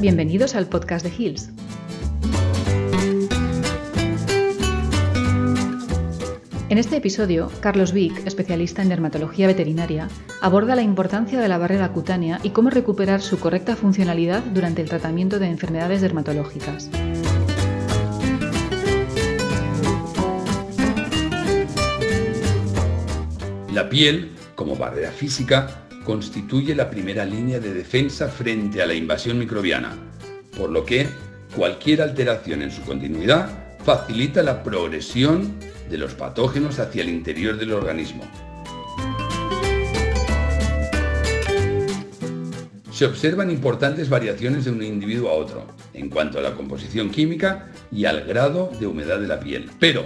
Bienvenidos al podcast de Hills. En este episodio, Carlos Vic, especialista en dermatología veterinaria, aborda la importancia de la barrera cutánea y cómo recuperar su correcta funcionalidad durante el tratamiento de enfermedades dermatológicas. La piel, como barrera física, constituye la primera línea de defensa frente a la invasión microbiana, por lo que cualquier alteración en su continuidad facilita la progresión de los patógenos hacia el interior del organismo. Se observan importantes variaciones de un individuo a otro en cuanto a la composición química y al grado de humedad de la piel, pero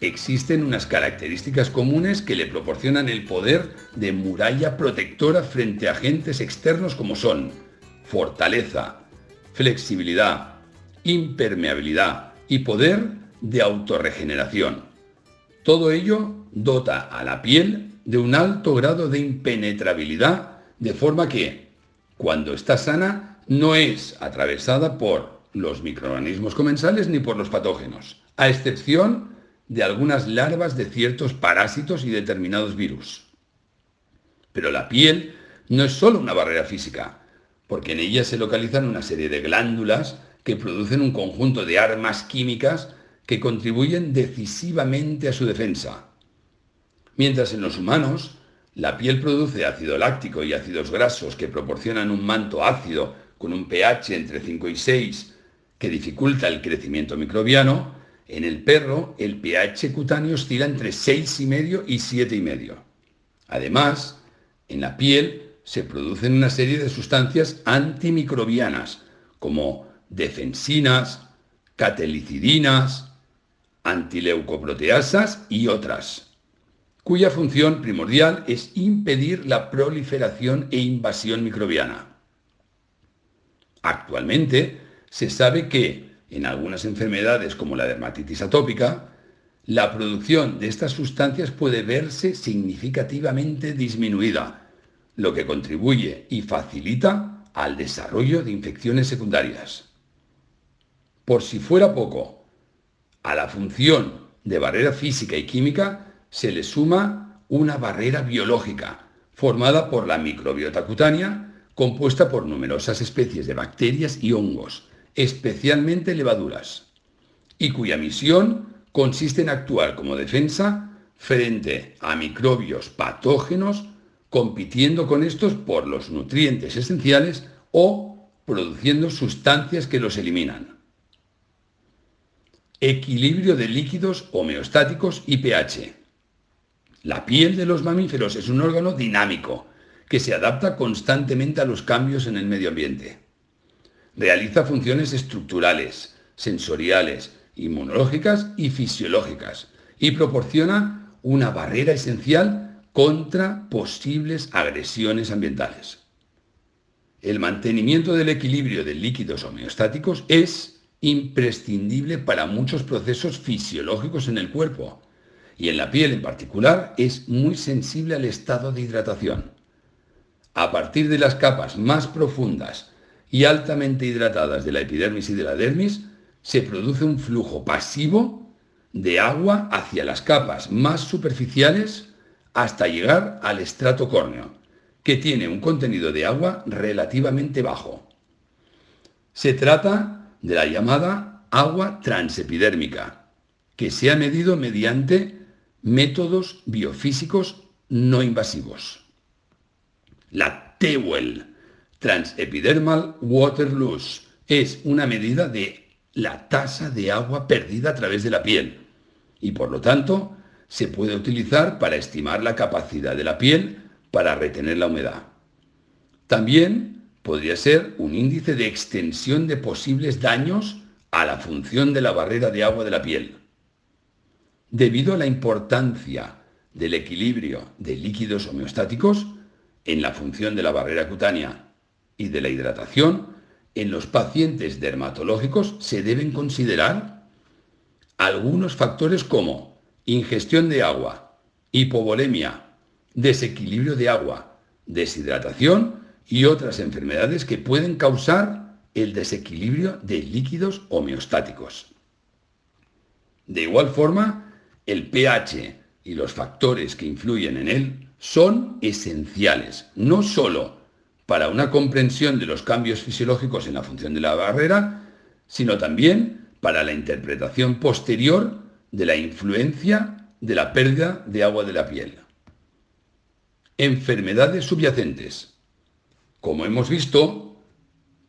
existen unas características comunes que le proporcionan el poder de muralla protectora frente a agentes externos como son fortaleza, flexibilidad, impermeabilidad y poder de autorregeneración. Todo ello dota a la piel de un alto grado de impenetrabilidad, de forma que, cuando está sana, no es atravesada por los microorganismos comensales ni por los patógenos, a excepción de algunas larvas de ciertos parásitos y determinados virus. Pero la piel no es solo una barrera física, porque en ella se localizan una serie de glándulas que producen un conjunto de armas químicas que contribuyen decisivamente a su defensa. Mientras en los humanos, la piel produce ácido láctico y ácidos grasos que proporcionan un manto ácido con un pH entre 5 y 6 que dificulta el crecimiento microbiano, en el perro, el pH cutáneo oscila entre 6,5 y 7,5. Además, en la piel se producen una serie de sustancias antimicrobianas, como defensinas, catelicidinas, antileucoproteasas y otras, cuya función primordial es impedir la proliferación e invasión microbiana. Actualmente, se sabe que en algunas enfermedades como la dermatitis atópica, la producción de estas sustancias puede verse significativamente disminuida, lo que contribuye y facilita al desarrollo de infecciones secundarias. Por si fuera poco, a la función de barrera física y química se le suma una barrera biológica, formada por la microbiota cutánea, compuesta por numerosas especies de bacterias y hongos, especialmente levaduras, y cuya misión consiste en actuar como defensa frente a microbios patógenos, compitiendo con estos por los nutrientes esenciales o produciendo sustancias que los eliminan. Equilibrio de líquidos homeostáticos y pH. La piel de los mamíferos es un órgano dinámico que se adapta constantemente a los cambios en el medio ambiente. Realiza funciones estructurales, sensoriales, inmunológicas y fisiológicas y proporciona una barrera esencial contra posibles agresiones ambientales. El mantenimiento del equilibrio de líquidos homeostáticos es imprescindible para muchos procesos fisiológicos en el cuerpo y en la piel en particular es muy sensible al estado de hidratación. A partir de las capas más profundas y altamente hidratadas de la epidermis y de la dermis, se produce un flujo pasivo de agua hacia las capas más superficiales hasta llegar al estrato córneo, que tiene un contenido de agua relativamente bajo. Se trata de la llamada agua transepidérmica, que se ha medido mediante métodos biofísicos no invasivos. La TEWEL, Transepidermal Water Loss. Es una medida de la tasa de agua perdida a través de la piel y por lo tanto se puede utilizar para estimar la capacidad de la piel para retener la humedad. También podría ser un índice de extensión de posibles daños a la función de la barrera de agua de la piel. Debido a la importancia del equilibrio de líquidos homeostáticos en la función de la barrera cutánea y de la hidratación, en los pacientes dermatológicos se deben considerar algunos factores como ingestión de agua, hipovolemia, desequilibrio de agua, deshidratación y otras enfermedades que pueden causar el desequilibrio de líquidos homeostáticos. De igual forma, el pH y los factores que influyen en él son esenciales, no sólo para una comprensión de los cambios fisiológicos en la función de la barrera, sino también para la interpretación posterior de la influencia de la pérdida de agua de la piel. Enfermedades subyacentes. Como hemos visto,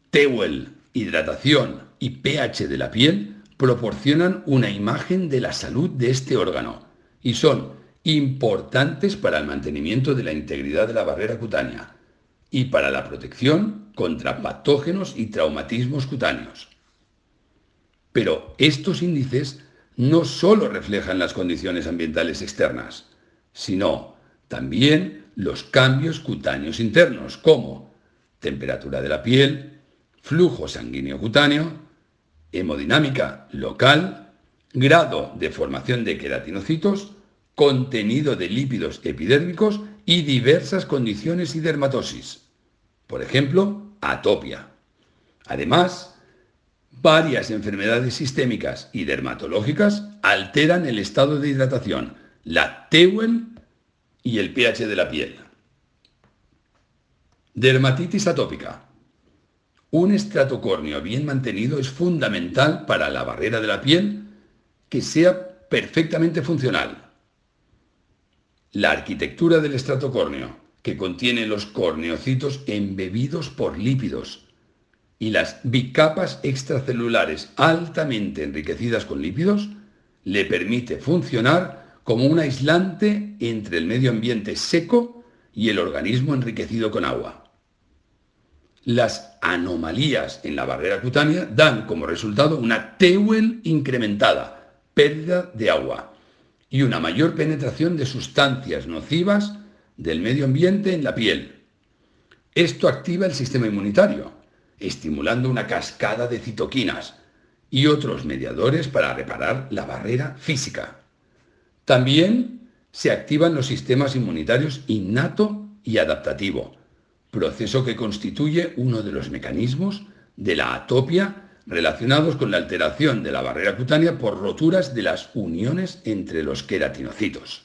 TEWEL, hidratación y pH de la piel proporcionan una imagen de la salud de este órgano y son importantes para el mantenimiento de la integridad de la barrera cutánea y para la protección contra patógenos y traumatismos cutáneos. Pero estos índices no solo reflejan las condiciones ambientales externas, sino también los cambios cutáneos internos, como temperatura de la piel, flujo sanguíneo cutáneo, hemodinámica local, grado de formación de queratinocitos, contenido de lípidos epidérmicos y diversas condiciones y dermatosis. Por ejemplo, atopia. Además, varias enfermedades sistémicas y dermatológicas alteran el estado de hidratación, la TEWEL y el pH de la piel. Dermatitis atópica. Un estratocórneo bien mantenido es fundamental para la barrera de la piel que sea perfectamente funcional. La arquitectura del estratocórneo, que contiene los corneocitos embebidos por lípidos, y las bicapas extracelulares altamente enriquecidas con lípidos, le permite funcionar como un aislante entre el medio ambiente seco y el organismo enriquecido con agua. Las anomalías en la barrera cutánea dan como resultado una TEWEL incrementada, pérdida de agua, y una mayor penetración de sustancias nocivas del medio ambiente en la piel. Esto activa el sistema inmunitario, estimulando una cascada de citoquinas y otros mediadores para reparar la barrera física. También se activan los sistemas inmunitarios innato y adaptativo, proceso que constituye uno de los mecanismos de la atopia relacionados con la alteración de la barrera cutánea por roturas de las uniones entre los queratinocitos.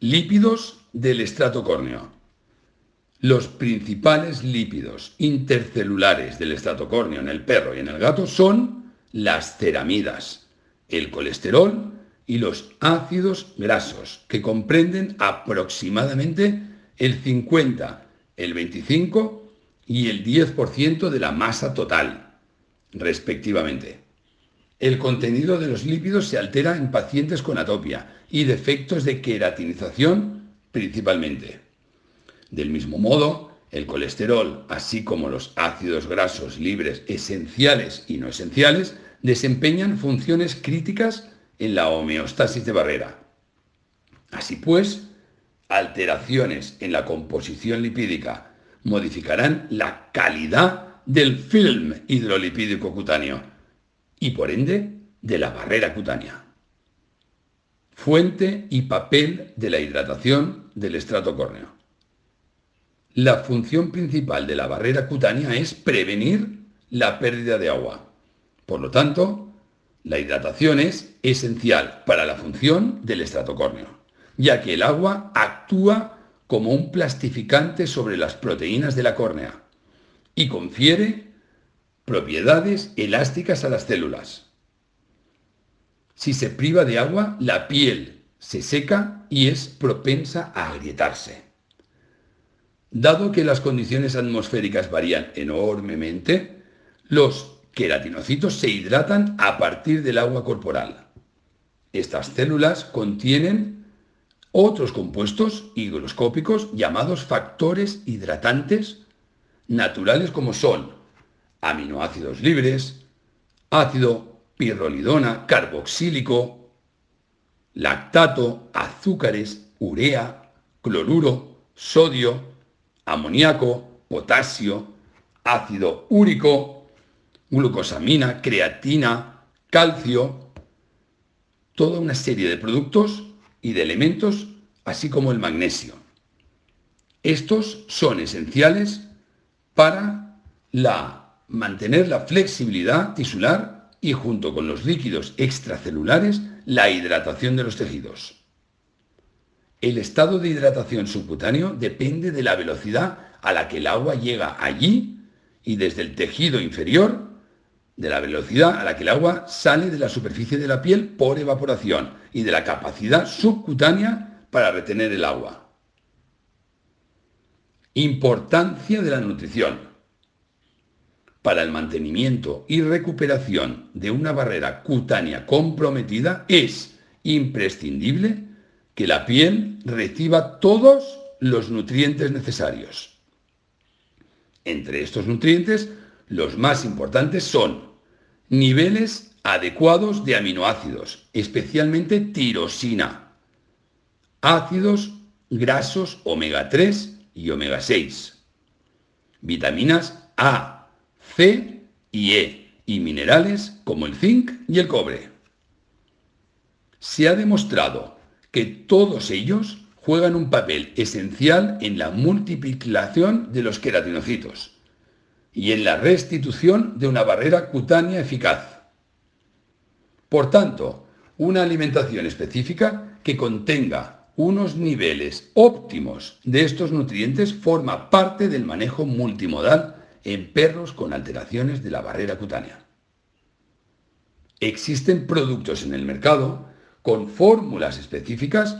Lípidos del estrato córneo. Los principales lípidos intercelulares del estrato córneo en el perro y en el gato son las ceramidas, el colesterol y los ácidos grasos, que comprenden aproximadamente el 50, el 25 y el 10% de la masa total, respectivamente. El contenido de los lípidos se altera en pacientes con atopia y defectos de queratinización principalmente. Del mismo modo, el colesterol, así como los ácidos grasos libres esenciales y no esenciales, desempeñan funciones críticas en la homeostasis de barrera. Así pues, alteraciones en la composición lipídica modificarán la calidad del film hidrolipídico cutáneo y por ende de la barrera cutánea. Fuente y papel de la hidratación del estrato córneo. La función principal de la barrera cutánea es prevenir la pérdida de agua. Por lo tanto, la hidratación es esencial para la función del estrato córneo ya que el agua actúa como un plastificante sobre las proteínas de la córnea y confiere propiedades elásticas a las células. Si se priva de agua, la piel se seca y es propensa a agrietarse. Dado que las condiciones atmosféricas varían enormemente, los queratinocitos se hidratan a partir del agua corporal. Estas células contienen otros compuestos higroscópicos llamados factores hidratantes naturales como son aminoácidos libres, ácido pirrolidona carboxílico, lactato, azúcares, urea, cloruro, sodio, amoníaco, potasio, ácido úrico, glucosamina, creatina, calcio, toda una serie de productos y de elementos, así como el magnesio. Estos son esenciales para la mantener la flexibilidad tisular y junto con los líquidos extracelulares la hidratación de los tejidos. El estado de hidratación subcutáneo depende de la velocidad a la que el agua llega allí y desde el tejido inferior de la velocidad a la que el agua sale de la superficie de la piel por evaporación y de la capacidad subcutánea para retener el agua. Importancia de la nutrición. Para el mantenimiento y recuperación de una barrera cutánea comprometida es imprescindible que la piel reciba todos los nutrientes necesarios. Entre estos nutrientes, los más importantes son niveles adecuados de aminoácidos, especialmente tirosina, ácidos grasos omega 3 y omega 6, vitaminas A, C y E y minerales como el zinc y el cobre. Se ha demostrado que todos ellos juegan un papel esencial en la multiplicación de los queratinocitos y en la restitución de una barrera cutánea eficaz. Por tanto, una alimentación específica que contenga unos niveles óptimos de estos nutrientes forma parte del manejo multimodal en perros con alteraciones de la barrera cutánea. Existen productos en el mercado con fórmulas específicas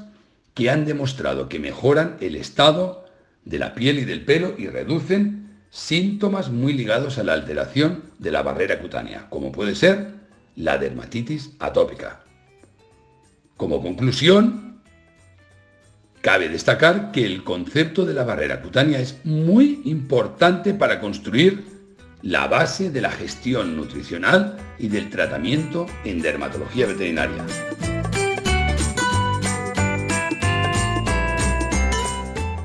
que han demostrado que mejoran el estado de la piel y del pelo y reducen síntomas muy ligados a la alteración de la barrera cutánea, como puede ser la dermatitis atópica. Como conclusión, cabe destacar que el concepto de la barrera cutánea es muy importante para construir la base de la gestión nutricional y del tratamiento en dermatología veterinaria.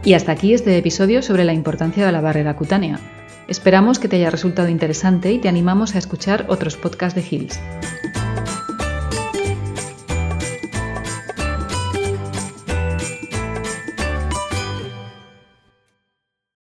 Y hasta aquí este episodio sobre la importancia de la barrera cutánea. Esperamos que te haya resultado interesante y te animamos a escuchar otros podcasts de Hills.